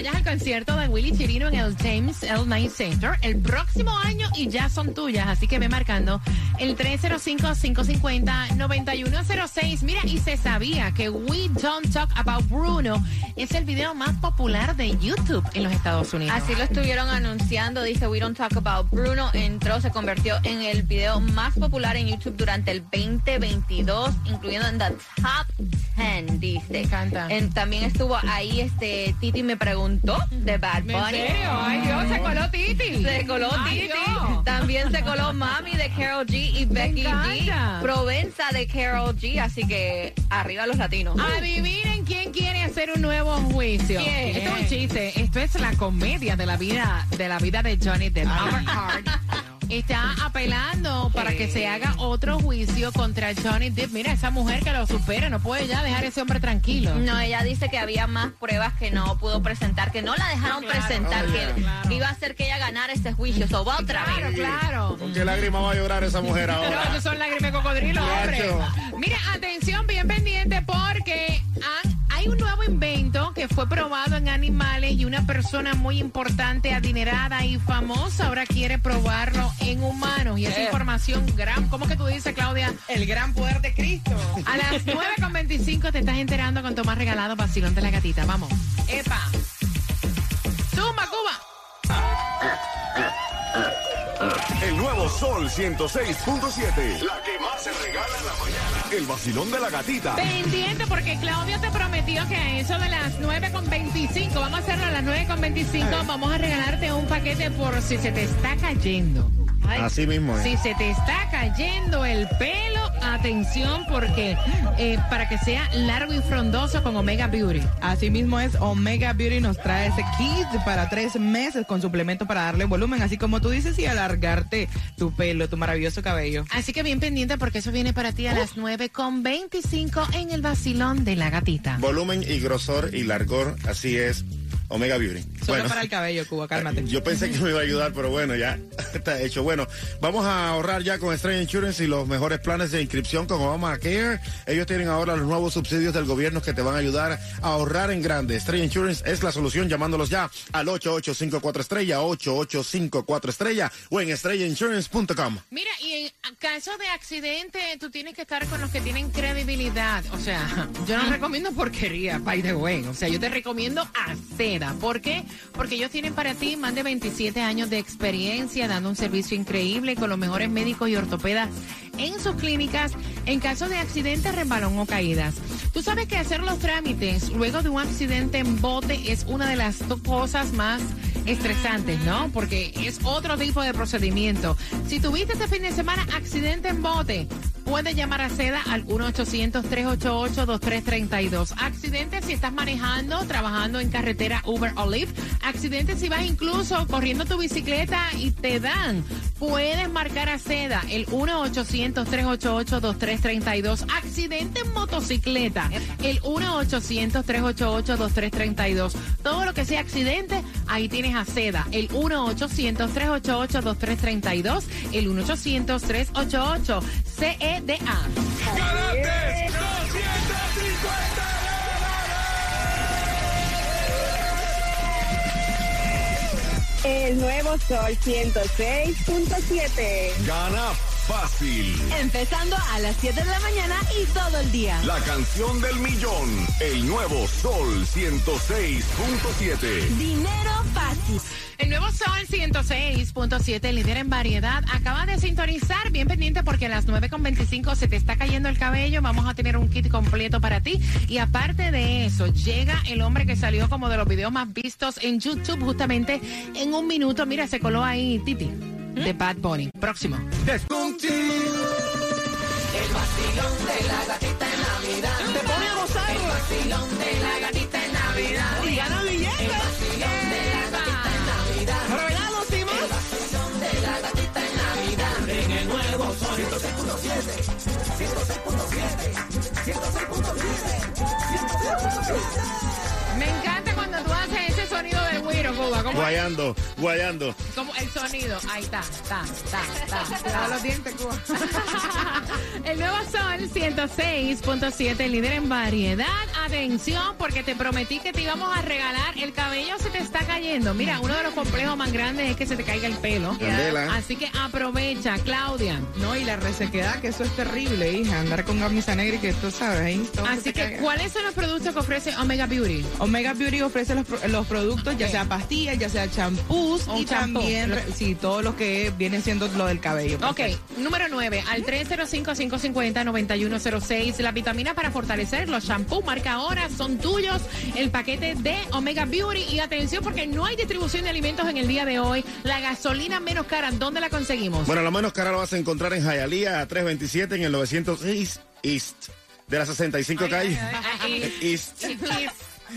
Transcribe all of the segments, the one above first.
Vayas al concierto de Willy Chirino en el James L. Knight Center el próximo año y ya son tuyas. Así que ve marcando el 305-550-9106. Mira, y se sabía que We Don't Talk About Bruno es el video más popular de YouTube en los Estados Unidos. Así lo estuvieron anunciando, dice We Don't Talk About Bruno, entró, se convirtió en el video más popular en YouTube durante el 2022, incluyendo en the top 10, dice. Me encanta. En- también estuvo ahí, este, Titi me preguntó, de Bad ¿En Bunny. serio? Ay, Dios, se coló Titi. Se coló Ay, Titi. Dios. También se coló Mami de Carol G y Becky. G. Provenza de Carol G. Así que arriba los latinos. Adivinen quién quiere hacer un nuevo juicio. ¿Quién? Esto es un chiste. Esto es la comedia de la vida de la vida de Johnny Depp. Está apelando para que se haga otro juicio contra Johnny Depp. Mira, esa mujer que lo supera, no puede ya dejar a ese hombre tranquilo. No, ella dice que había más pruebas que no pudo presentar, que no la dejaron Claro, presentar, que claro. iba a hacer que ella ganara este juicio. So, va otra Claro, vez. claro. ¿Con qué lágrima va a llorar esa mujer No, ahora? estos son lágrimas de cocodrilo, hombre. Mira, atención, bien pendiente, porque que fue probado en animales y una persona muy importante, adinerada y famosa ahora quiere probarlo en humanos. Y esa información gran, ¿cómo que tú dices, Claudia? El gran poder de Cristo. A las 9.25 te estás enterando con Tomás Regalado, Vacilón de la Gatita. Vamos. ¡Epa! ¡Zumba, Cuba! Sol 106.7. La que más se regala en la mañana. El vacilón de la gatita. Pendiente porque Claudia te prometió que a eso de las 9.25, vamos a hacerlo a las 9.25, vamos a regalarte un paquete por si se te está cayendo. Ay, Así mismo es. Si se te está cayendo el pelo, atención porque eh, para que sea largo y frondoso con Omega Beauty. Así mismo es, Omega Beauty nos trae ese kit para tres meses con suplemento para darle volumen, así como tú dices, y alargarte tu pelo, tu maravilloso cabello. Así que bien pendiente porque eso viene para ti a las 9.25 en el vacilón de la gatita. Volumen y grosor y largor, así es. Omega Beauty. Solo para el cabello, Cuba, cálmate. Yo pensé que me iba a ayudar, pero bueno, ya está hecho. Bueno, vamos a ahorrar ya con Estrella Insurance y los mejores planes de inscripción con Obamacare. Ellos tienen ahora los nuevos subsidios del gobierno que te van a ayudar a ahorrar en grande. Estrella Insurance es la solución llamándolos ya al 8854 estrella, 8854 estrella o en estrellainsurance.com. Mira, y en caso de accidente, tú tienes que estar con los que tienen credibilidad. O sea, yo no recomiendo porquería, by the way. O sea, yo te recomiendo a ¿Por qué? Porque ellos tienen para ti más de 27 años de experiencia dando un servicio increíble con los mejores médicos y ortopedas en sus clínicas en caso de accidente, resbalón o caídas. Tú sabes que hacer los trámites luego de un accidente en bote es una de las cosas más estresantes, ¿no? Porque es otro tipo de procedimiento. Si tuviste este fin de semana accidente en bote, puedes llamar a Seda al 1-800-388-2332. Accidente si estás manejando, trabajando en carretera Uber o Lyft. Accidente si vas incluso corriendo tu bicicleta y te dan. Puedes marcar a Seda el 1-800-388-2332. Accidente en motocicleta, el 1-800-388-2332. Todo lo que sea accidente, ahí tienes a Seda, el 1-800-388-2332, el 1-800-388-CEDA. El nuevo Sol 106.7. Gana fácil. Empezando a las 7 de la mañana y todo el día. La canción del millón. El nuevo Sol 106.7. Dinero fácil. El nuevo Sol 106.7, líder en variedad, acaba de sintonizar. Bien pendiente porque a las 9.25 se te está cayendo el cabello. Vamos a tener un kit completo para ti. Y aparte de eso, llega el hombre que salió como de los videos más vistos en YouTube justamente en un minuto. Mira, se coló ahí Titi de Bad Bunny. Próximo. Te pone a gozar. Y gana billetes. Regalos y más. Me encanta Guayando, guayando. cómo el sonido? Ahí está, está, está, está. Los dientes, Cuba. El nuevo Sol 106.7, líder en variedad. Atención, porque te prometí que te íbamos a regalar. El cabello se te está cayendo. Mira, uno de los complejos más grandes es que se te caiga el pelo. Candela. Así que aprovecha, Claudia. No, y la resequedad, que eso es terrible, hija. Andar con camisa negra y que tú sabes, ahí Así que, caiga. ¿cuáles son los productos que ofrece Omega Beauty? Omega Beauty ofrece los, pro- los productos, ya sea pastillas, ya sea champús y champú. también, sí, todo lo que viene siendo lo del cabello. Ok, número 9, al 305-550-9106. La vitamina para fortalecer los shampoos, marca ahora, son tuyos. El paquete de Omega Beauty. Y atención, porque no hay distribución de alimentos en el día de hoy. La gasolina menos cara, ¿dónde la conseguimos? Bueno, la menos cara la vas a encontrar en Hialeah a 327 en el 906 East de la 65 calle. Ahí. East.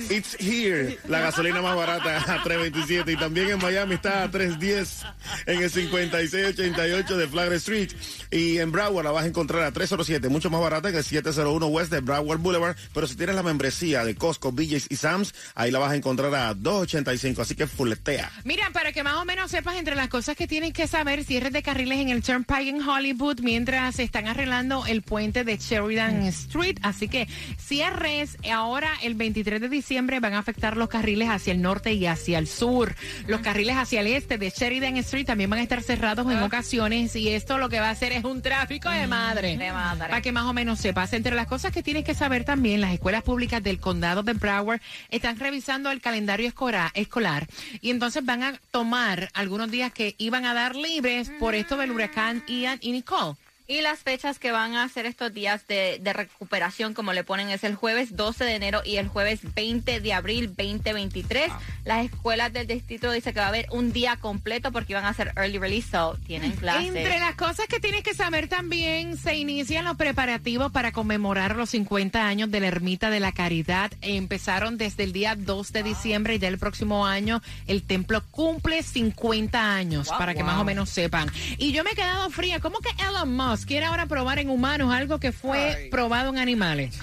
It's here, la gasolina más barata a 3.27 y también en Miami está a 3.10 en el 5688 de Flagler Street y en Broward la vas a encontrar a 307, mucho más barata que el 701 West de Broward Boulevard, pero si tienes la membresía de Costco, BJ's y Sam's, ahí la vas a encontrar a 2.85, así que fuletea. Mira, para que más o menos sepas entre las cosas que tienes que saber, cierres de carriles en el Turnpike en Hollywood mientras se están arreglando el puente de Sheridan Street. Así que cierres ahora el 23 de diciembre van a afectar los carriles hacia el norte y hacia el sur. Los carriles hacia el este de Sheridan Street también van a estar cerrados en ocasiones y esto lo que va a hacer es un tráfico de madre. De madre. Para que más o menos sepas. Entre las cosas que tienes que saber también, las escuelas públicas del condado de Broward están revisando el calendario escolar y entonces van a tomar algunos días que iban a dar libres por esto del huracán Ian y Nicole. Y las fechas que van a hacer estos días de, de recuperación, como le ponen, es el jueves 12 de enero y el jueves 20 de abril 2023. Las escuelas del distrito dice que va a haber un día completo porque van a hacer early release, so tienen clases. Entre las cosas que tienes que saber también, se inician los preparativos para conmemorar los 50 años de la Ermita de la Caridad. Empezaron desde el día 2 de diciembre y ya el próximo año el templo cumple 50 años, para que más o menos sepan. Y yo me he quedado fría. ¿Cómo que Elon Musk quiere ahora probar en humanos algo que fue probado en animales?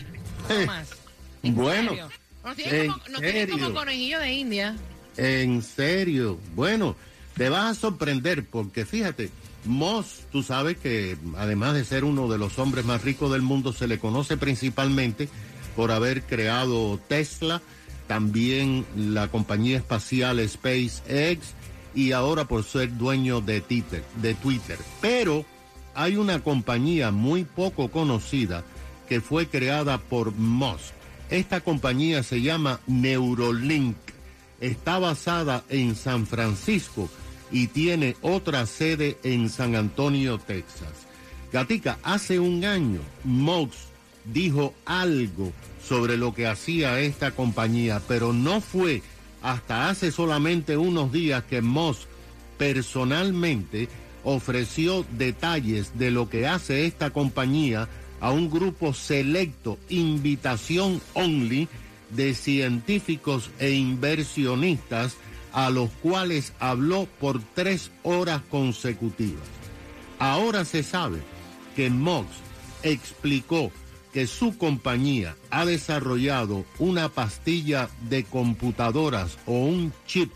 No más. ¿En Bueno, serio? Nos tienen ¿en como, nos tienen como conejillo de India. En serio. Bueno, te vas a sorprender porque fíjate, Moss, tú sabes que además de ser uno de los hombres más ricos del mundo, se le conoce principalmente por haber creado Tesla, también la compañía espacial SpaceX y ahora por ser dueño de Twitter, de Twitter. Pero hay una compañía muy poco conocida que fue creada por Musk. Esta compañía se llama Neurolink. Está basada en San Francisco y tiene otra sede en San Antonio, Texas. Gatica, hace un año Musk dijo algo sobre lo que hacía esta compañía, pero no fue hasta hace solamente unos días que Musk personalmente ofreció detalles de lo que hace esta compañía a un grupo selecto, invitación only, de científicos e inversionistas a los cuales habló por tres horas consecutivas. Ahora se sabe que Mox explicó que su compañía ha desarrollado una pastilla de computadoras o un chip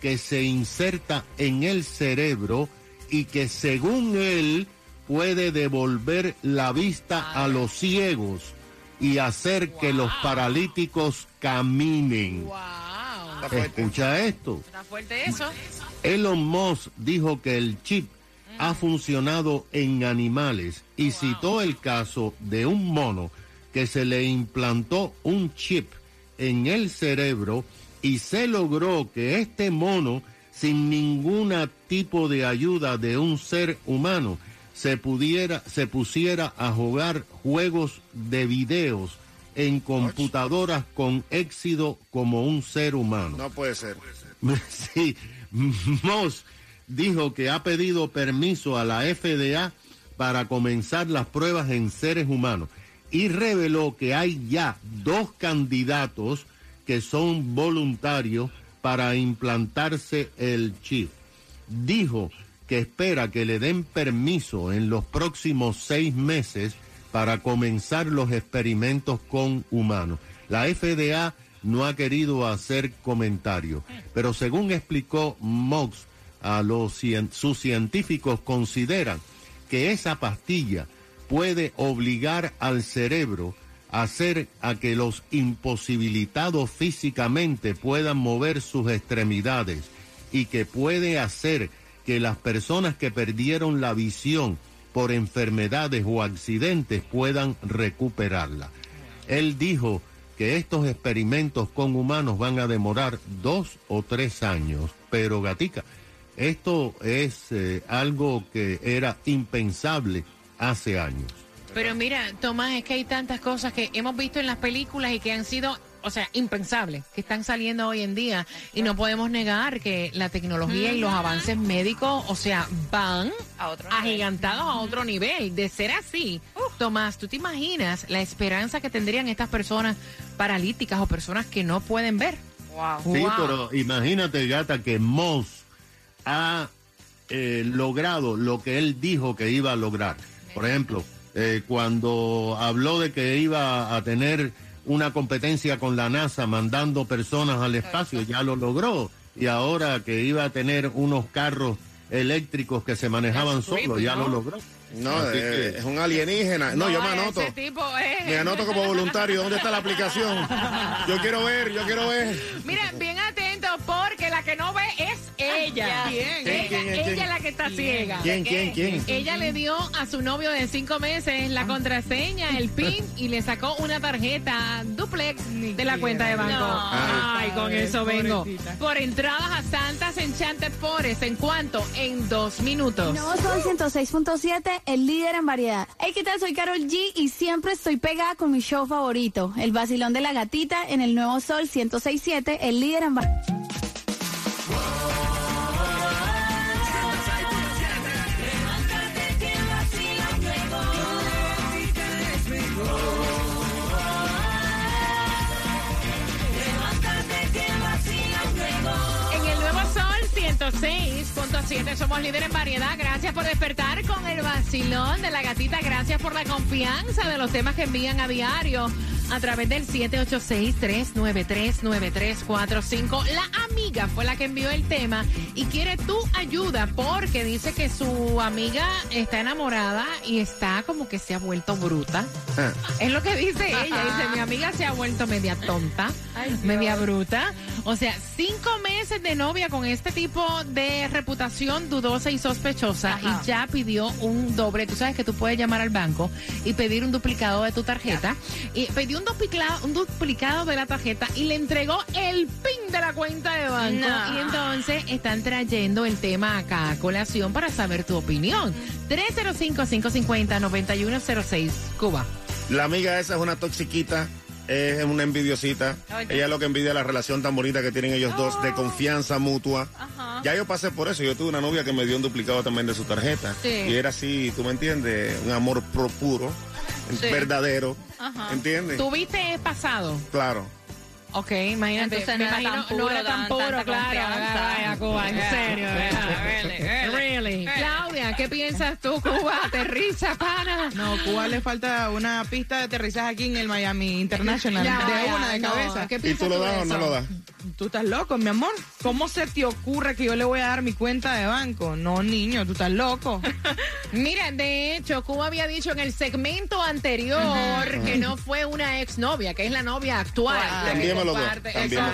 que se inserta en el cerebro y que según él puede devolver la vista a los ciegos y hacer que los paralíticos caminen. ¡Wow! Escucha esto. Está fuerte eso. Elon Musk dijo que el chip ha funcionado en animales y citó el caso de un mono que se le implantó un chip en el cerebro y se logró que este mono, sin ningún tipo de ayuda de un ser humano, se pudiera, se pusiera a jugar juegos de videos en computadoras con éxito como un ser humano. No puede ser. Sí, Moss dijo que ha pedido permiso a la FDA para comenzar las pruebas en seres humanos y reveló que hay ya dos candidatos que son voluntarios para implantarse el chip. Dijo que espera que le den permiso en los próximos seis meses para comenzar los experimentos con humanos. La FDA no ha querido hacer comentarios, pero según explicó Mox, a los, sus científicos consideran que esa pastilla puede obligar al cerebro hacer a que los imposibilitados físicamente puedan mover sus extremidades y que puede hacer que las personas que perdieron la visión por enfermedades o accidentes puedan recuperarla. Él dijo que estos experimentos con humanos van a demorar dos o tres años, pero gatica, esto es eh, algo que era impensable hace años. Pero mira, Tomás, es que hay tantas cosas que hemos visto en las películas y que han sido, o sea, impensables, que están saliendo hoy en día. Y no podemos negar que la tecnología y los avances médicos, o sea, van A otro agigantados a otro nivel. De ser así, Tomás, ¿tú te imaginas la esperanza que tendrían estas personas paralíticas o personas que no pueden ver? Wow. Sí, Wow. pero imagínate, gata, que Moss ha eh, logrado lo que él dijo que iba a lograr. Por ejemplo, eh, cuando habló de que iba a tener una competencia con la NASA mandando personas al espacio, ya lo logró. Y ahora que iba a tener unos carros eléctricos que se manejaban solos, ya ¿no? lo logró. No, eh, que- es un alienígena. No, yo me anoto. Ese tipo es- Me anoto como voluntario. ¿Dónde está la aplicación? Yo quiero ver, yo quiero ver. Mira, bien atento porque la que no ve es ella. ¿Quién? Ella, ¿Quién, quién, ella la que está ciega. ¿Quién, quién, quién? Ella le dio a su novio de cinco meses la contraseña, el PIN y le sacó una tarjeta duplex de la cuenta de banco. No. Ay, con eso vengo. Por entradas a Santas Enchanted Forest. ¿En cuánto? En dos minutos. Nuevo Sol 106.7, el líder en variedad. Hey, ¿qué tal? Soy Carol G y siempre estoy pegada con mi show favorito, El Vacilón de la Gatita, en el Nuevo Sol 106.7, el líder en variedad. 106.7 somos líder en variedad. Gracias por despertar con el vacilón de la gatita. Gracias por la confianza de los temas que envían a diario a través del 786-393-9345. La amiga fue la que envió el tema y quiere tu ayuda porque dice que su amiga está enamorada y está como que se ha vuelto bruta. Ah. Es lo que dice ella. Dice, mi amiga se ha vuelto media tonta, media bruta. O sea, cinco meses de novia con este tipo de reputación dudosa y sospechosa Ajá. y ya pidió un doble. Tú sabes que tú puedes llamar al banco y pedir un duplicado de tu tarjeta. Y pidió un duplicado, un duplicado de la tarjeta y le entregó el PIN de la cuenta de banco. No. Y entonces están trayendo el tema acá a colación para saber tu opinión. 305-550-9106, Cuba. La amiga esa es una toxiquita, es una envidiosita. Oye. Ella es lo que envidia la relación tan bonita que tienen ellos dos de confianza mutua. Ajá. Ya yo pasé por eso. Yo tuve una novia que me dio un duplicado también de su tarjeta. Sí. Y era así, tú me entiendes, un amor pro puro, Sí. verdadero. Ajá. ¿Entiendes? ¿Tuviste pasado? Claro. Ok, imagínate. Entonces me no era imagino, tan no era puro, tan tan- puro, claro. Vaya, Cuba, en Yeah. serio. Yeah, really, really. Really. Claudia, ¿qué piensas tú, Cuba? Aterriza, pana. No, Cuba le falta una pista de aterrizaje aquí en el Miami International. Ya, de una de no. cabeza. ¿Qué ¿Y piensas tú lo das o no lo das? Tú estás loco, mi amor. ¿Cómo se te ocurre que yo le voy a dar mi cuenta de banco? No, niño, tú estás loco. Mira, de hecho, Cuba había dicho en el segmento anterior que no fue una exnovia, que es la novia actual. la dos.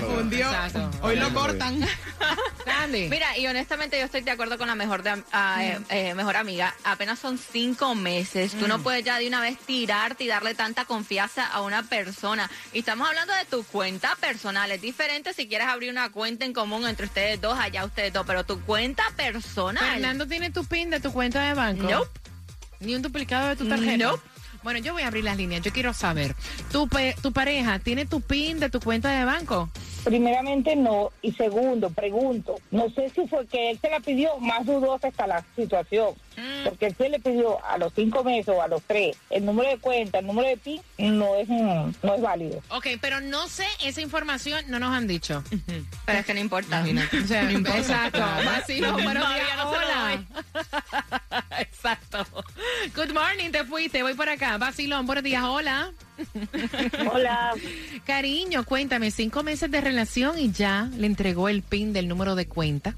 Confundió. exacto. Hoy lo cortan. Sandy. Mira, y honestamente yo estoy de acuerdo con la mejor, de, ah, eh, eh, mejor amiga. Apenas son cinco meses. Tú no puedes ya de una vez tirarte y darle tanta confianza a una persona. Y estamos hablando de tu cuenta personal. Es diferente si quieres abrir una cuenta en común entre ustedes dos, allá ustedes dos, pero tu cuenta personal. Fernando tiene tu PIN de tu cuenta de banco. Nope. Ni un duplicado de tu tarjeta. Nope. Bueno, yo voy a abrir las líneas. Yo quiero saber, ¿tu, tu pareja tiene tu PIN de tu cuenta de banco? Primeramente no, y segundo, pregunto, no sé si fue que él se la pidió, más dudosa está la situación, Porque si él le pidió a los cinco meses o a los tres el número de cuenta, el número de PIN, no es, mm, no es válido. Ok, pero no sé, esa información no nos han dicho. Pero es que no importa. O sea, No importa. Exacto. Vacilo, buenos días. no Hola. Exacto. Good morning, te fuiste. Voy por acá. Vacilón, buenos días. Hola. Hola. Cariño, cuéntame, cinco meses de relación y ya le entregó el PIN del número de cuenta.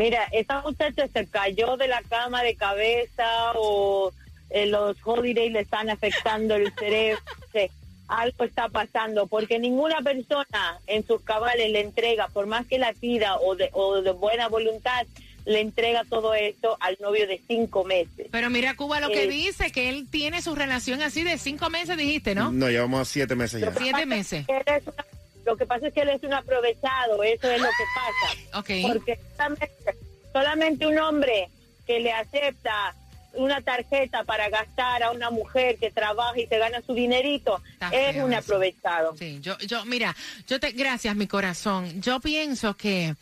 Mira, esta muchacha se cayó de la cama de cabeza o eh, los holidays le están afectando el cerebro. Sí, algo está pasando porque ninguna persona en sus cabales le entrega, por más que la pida o de, o de buena voluntad, le entrega todo esto al novio de cinco meses. Pero mira, Cuba, lo que Eh. dice que él tiene su relación así de cinco meses, dijiste, ¿no? No, llevamos siete meses ya. Siete meses. Una- lo que pasa es que él es un aprovechado, eso es lo que pasa. Ok. Porque solamente, solamente un hombre que le acepta una tarjeta para gastar a una mujer que trabaja y se gana su dinerito Está es feo un aprovechado. Sí, yo, yo, mira, yo te, gracias, mi corazón. Yo pienso que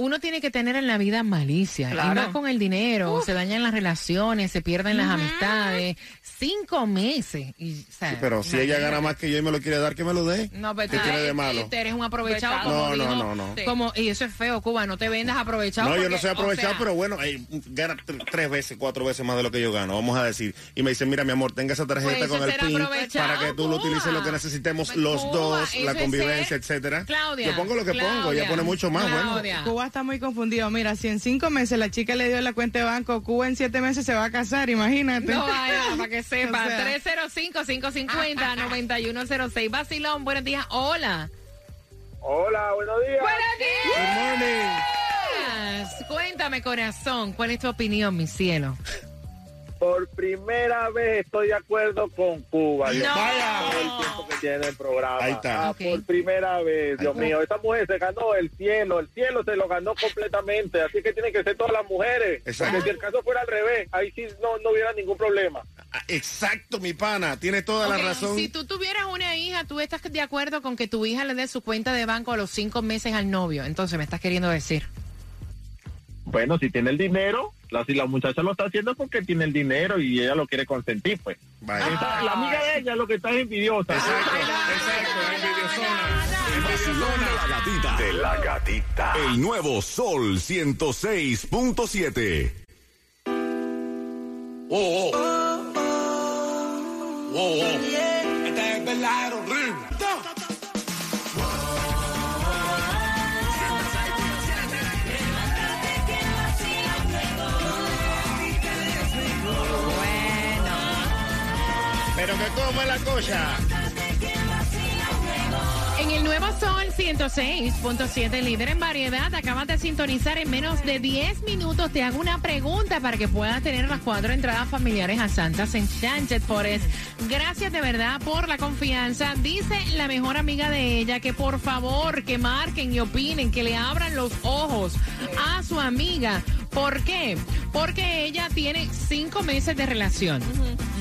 uno tiene que tener en la vida malicia. Y Claro. más con el dinero, se dañan las relaciones, se pierden las amistades. Cinco meses. Y, o sea, Sí, pero si ella gana más que yo y me lo quiere dar, que me lo dé. No, pero ¿Qué tiene de eres- malo? tú eres un aprovechado. Como No, no, dijo- no, no. Como, y eso es feo, Cuba. No te vendas aprovechado. No, yo no soy o aprovechado, sea, pero bueno, ey, gana tr- tres veces, cuatro veces más de lo que yo gano, vamos a decir. Y me dicen, mira, mi amor, tenga esa tarjeta Pues con eso el PIN para que tú lo utilices lo que necesitemos Pues, los Cuba, dos, la convivencia, ser- etcétera. Claudia. Yo pongo lo que pongo, ella pone mucho más, bueno. Claudia. Cuba está muy confundido. Mira, si en cinco meses la chica le dio la cuenta de banco, Cuba en siete meses se va a casar, imagínate. No vaya, para que sepa. O sea. 305-550-9106. Vacilón, buenos días. Hola. Hola, buenos días. Buenos Good morning. días. Cuéntame, corazón, ¿cuál es tu opinión, mi cielo? Por primera vez estoy de acuerdo con Cuba. Dios No. mío, todo el tiempo que tiene el programa. Ahí está. Ah. Por primera vez, Dios mío. Esta mujer se ganó el cielo. El cielo se lo ganó completamente. Así que tienen que ser todas las mujeres. Exacto. Porque si el caso fuera al revés, ahí sí no, no hubiera ningún problema. Ah, Exacto, mi pana, tiene toda la razón. Si tú tuvieras una hija, ¿tú estás de acuerdo con que tu hija le dé su cuenta de banco a los cinco meses al novio? Entonces, me estás queriendo decir. Bueno, si tiene el dinero, la, si la muchacha lo está haciendo es porque tiene el dinero y ella lo quiere consentir, pues. Vaya. Esa- la amiga de ella lo que está es envidiosa. Exacto, exacto, envidiosona. De la gatita. De la gatita. El nuevo Sol 106.7. Oh, oh. Oh, oh. Este es verdadero ritmo. Pero que como la cosa. En el nuevo Sol 106.7, líder en variedad, acabas de sintonizar en menos de 10 minutos. Te hago una pregunta para que puedas tener las cuatro entradas familiares a Santas Enchanted Forest. Gracias de verdad por la confianza. Dice la mejor amiga de ella que por favor que marquen y opinen, que le abran los ojos a su amiga. ¿Por qué? Porque ella tiene cinco meses de relación.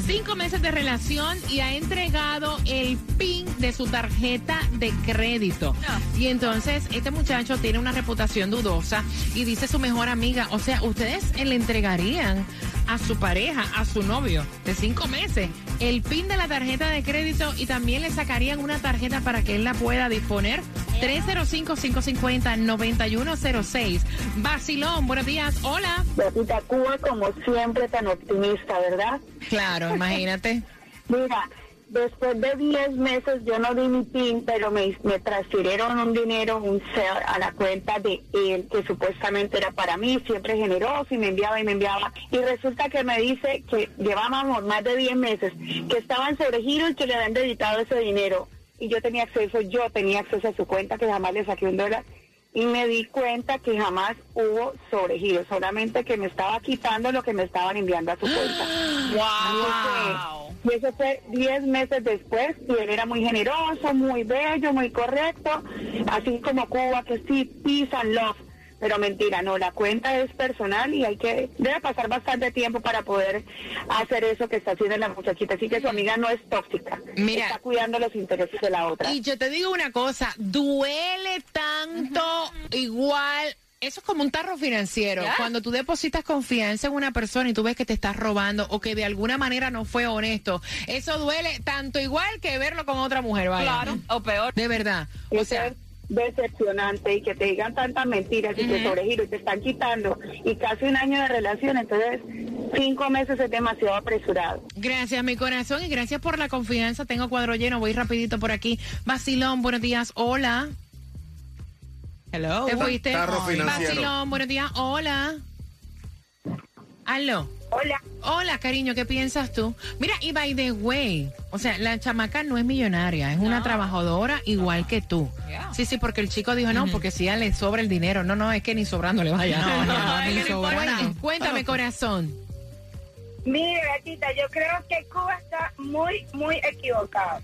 Cinco meses de relación y ha entregado el PIN de su tarjeta de crédito. Y entonces este muchacho tiene una reputación dudosa y dice su mejor amiga, o sea, ustedes le entregarían a su pareja, a su novio de cinco meses, el PIN de la tarjeta de crédito y también le sacarían una tarjeta para que él la pueda disponer. 305-550-9106. Basilón, buenos días. Hola. Gatita Cuba, como siempre, tan optimista, ¿verdad? Claro, imagínate. Mira, después de 10 meses yo no di mi PIN, pero me, me transfirieron un dinero un cel a la cuenta de él, que supuestamente era para mí, siempre generoso y me enviaba y me enviaba. Y resulta que me dice que llevábamos más de 10 meses, que estaban sobre giro y que le habían dedicado ese dinero. Y yo tenía acceso, yo tenía acceso a su cuenta, que jamás le saqué un dólar. Y me di cuenta que jamás hubo sobregiro, solamente que me estaba quitando lo que me estaban enviando a su cuenta. Wow. Y eso fue 10 meses después y él era muy generoso, muy bello, muy correcto, así como Cuba, que sí, peace and love. Pero mentira, no, la cuenta es personal y hay que, debe pasar bastante tiempo para poder hacer eso que está haciendo la muchachita. Así que su amiga no es tóxica, Mira. está cuidando los intereses de la otra. Y yo te digo una cosa, duele tanto igual Eso es como un tarro financiero. Ya. Cuando tú depositas confianza en una persona y tú ves que te estás robando o que de alguna manera no fue honesto, eso duele tanto igual que verlo con otra mujer, vaya. Claro, o peor. De verdad. O sea, decepcionante y que te digan tantas mentiras y te sobregiro y te están quitando y casi un año de relación, entonces cinco meses es demasiado apresurado. gracias, mi corazón, y gracias por la confianza. Tengo cuadro lleno, voy rapidito por aquí. Vacilón, buenos días, hola. Hello. ¿Te fuiste? Tarro financiero. Vacilón, buenos días, hola. Aló. Hola. Hola, cariño, ¿qué piensas tú? Mira, y by the way, o sea, la chamaca no es millonaria, es una trabajadora igual que tú. Yeah. Sí, sí, porque el chico dijo, no, porque si ya le sobra el dinero. No, no, es que ni sobrando le vaya. No, no, no, es ni que no importa. sobrando. Cuéntame, corazón. Mire, gatita, yo creo que Cuba está muy, muy equivocado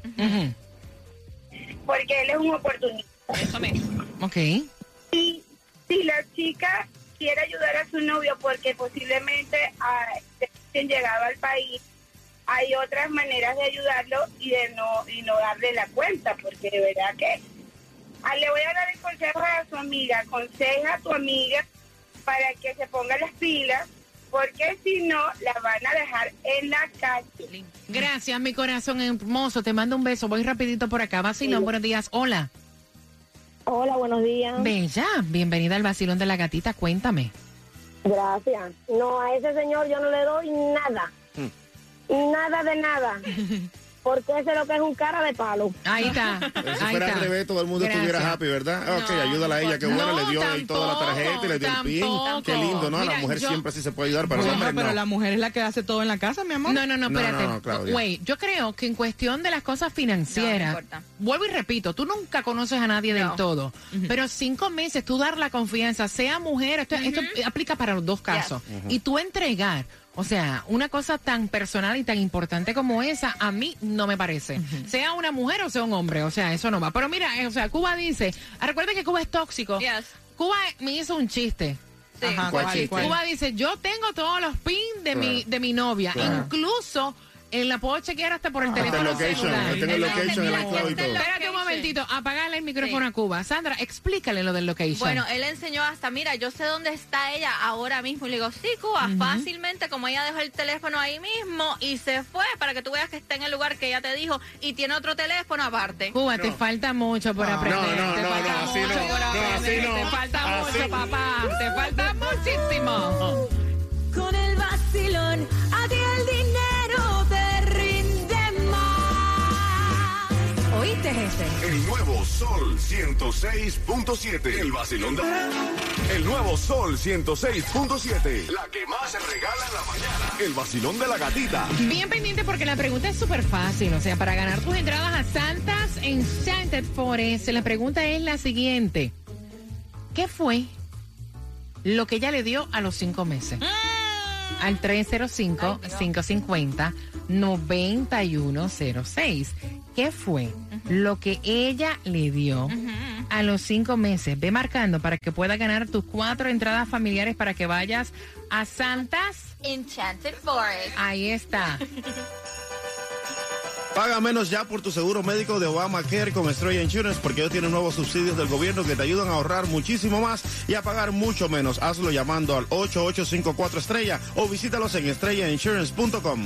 porque él es un oportunista. Eso. Ok. Y si la chica quiere ayudar a su novio porque posiblemente ah, recién llegado al país, hay otras maneras de ayudarlo y de no y no darle la cuenta, porque de verdad que ah, le voy a dar el consejo a su amiga, aconseja a tu amiga para que se ponga las pilas, porque si no la van a dejar en la calle. Gracias, mi corazón hermoso. Te mando un beso. Voy rapidito por acá. Vacilón, buenos días. Hola. Hola, buenos días. Bella, bienvenida al vacilón de la gatita. Cuéntame. Gracias. No, a ese señor yo no le doy nada. Nada de nada. Porque ese es lo que es un cara de palo. Ahí está. Pero si Ahí fuera está. al revés, todo el mundo Gracias. estuviera happy, ¿verdad? ok, ayúdala a ella, que bueno, No, le dio ahí toda la tarjeta y le dio el pin. tampoco. Qué lindo, ¿no? A la Mira, mujer yo- siempre sí se puede ayudar, pero el Bueno, hombre pero no. la mujer es la que hace todo en la casa, mi amor. No, no, no, No, espérate. no, no. Wait, yo creo que en cuestión de las cosas financieras, No, no vuelvo y repito, tú nunca conoces a nadie del No. todo, pero cinco meses tú dar la confianza, sea mujer, esto, esto aplica para los dos casos, y tú entregar. O sea, una cosa tan personal y tan importante como esa, a mí no me parece. Sea una mujer o sea un hombre, o sea, eso no va. Pero mira, eh, o sea, Cuba dice, ah, recuerda que Cuba es tóxico. Yes. Cuba me hizo un chiste. Sí. Ajá, ¿Cuál ¿cuál, chiste? cuál? Cuba dice, yo tengo todos los pins de mi de mi novia, Claro. incluso en la puedo chequear hasta por el teléfono location, celular. yo tengo el Entonces, location el y todo. Espérate un momentito, apagarle el micrófono Sí. a Cuba. Sandra, explícale lo del location. Bueno, él enseñó hasta, mira, yo sé dónde está ella ahora mismo. Y le digo, sí, Cuba, fácilmente, como ella dejó el teléfono ahí mismo y se fue para que tú veas que está en el lugar que ella te dijo y tiene otro teléfono aparte. Cuba, te falta mucho por aprender. no, te no, falta no, así mucho no. por No, así aprender. no. Te falta Así. mucho, papá. Te falta muchísimo. El nuevo Sol 106.7. El vacilón de... El nuevo Sol 106.7. La que más se regala en la mañana. El vacilón de la gatita. Bien pendiente porque la pregunta es súper fácil. O sea, para ganar tus entradas a Santas Enchanted Forest, la pregunta es la siguiente. ¿Qué fue lo que ella le dio a los cinco meses? Al 305-550-9106. ¿Qué fue lo que ella le dio a los cinco meses? Ve marcando para que pueda ganar tus cuatro entradas familiares para que vayas a Santas. Enchanted Forest. Ahí está. Paga menos ya por tu seguro médico de Obamacare con Estrella Insurance porque ellos tienen nuevos subsidios del gobierno que te ayudan a ahorrar muchísimo más y a pagar mucho menos. Hazlo llamando al 8854 Estrella o visítalos en estrellainsurance.com.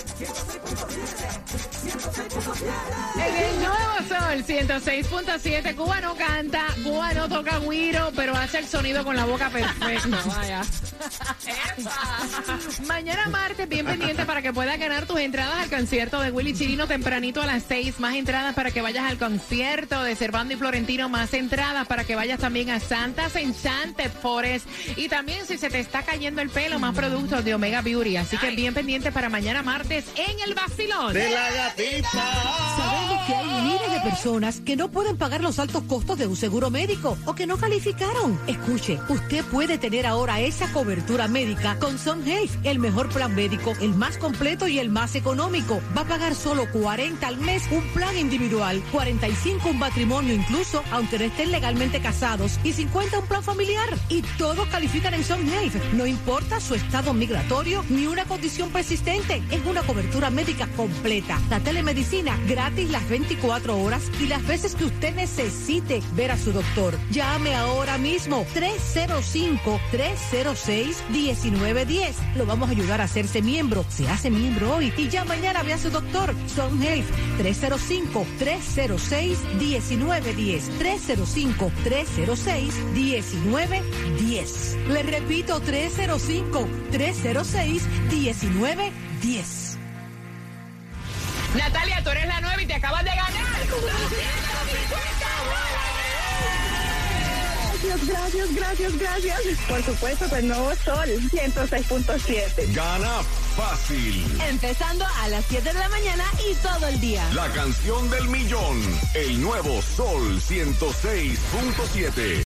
En el nuevo sol 106.7, Cuba no canta, Cuba no toca guiro, pero hace el sonido con la boca perfecta. Vaya. Mañana martes, bien pendiente para que puedas ganar tus entradas al concierto de Willy Chirino tempranito a las 6. Más entradas para que vayas al concierto de Servando y Florentino. Más entradas para que vayas también a Santas Enchanted Forest. Y también si se te está cayendo el pelo, más productos de Omega Beauty. Así que bien pendiente para mañana martes en el vacilón. De la gatita. ¿Sabes que hay miles de personas que no pueden pagar los altos costos de un seguro médico o que no calificaron. Escuche, usted puede tener ahora esa cobertura médica con Sun Health, el mejor plan médico, el más completo y el más económico. Va a pagar solo 40 al mes un plan individual, 45 un matrimonio incluso, aunque no estén legalmente casados, y 50 un plan familiar. Y todos califican en Sun Health. No importa su estado migratorio ni una condición persistente. Es una cobertura médica completa. La telemedicina gratis las 24 horas y las veces que usted necesite ver a su doctor. Llame ahora mismo 305-306-1910. Lo vamos a ayudar a hacerse miembro. Se hace miembro hoy y ya mañana ve a su doctor. Son Health 305-306-1910. 305-306-1910. Le repito, 305-306-1910. Natalia, tú eres la nueva y te acabas de ganar. Gracias, gracias, gracias, gracias. Por supuesto, pues nuevo sol, 106.7. Gana fácil. Empezando a las 7 de la mañana y todo el día. La canción del millón. El nuevo Sol 106.7.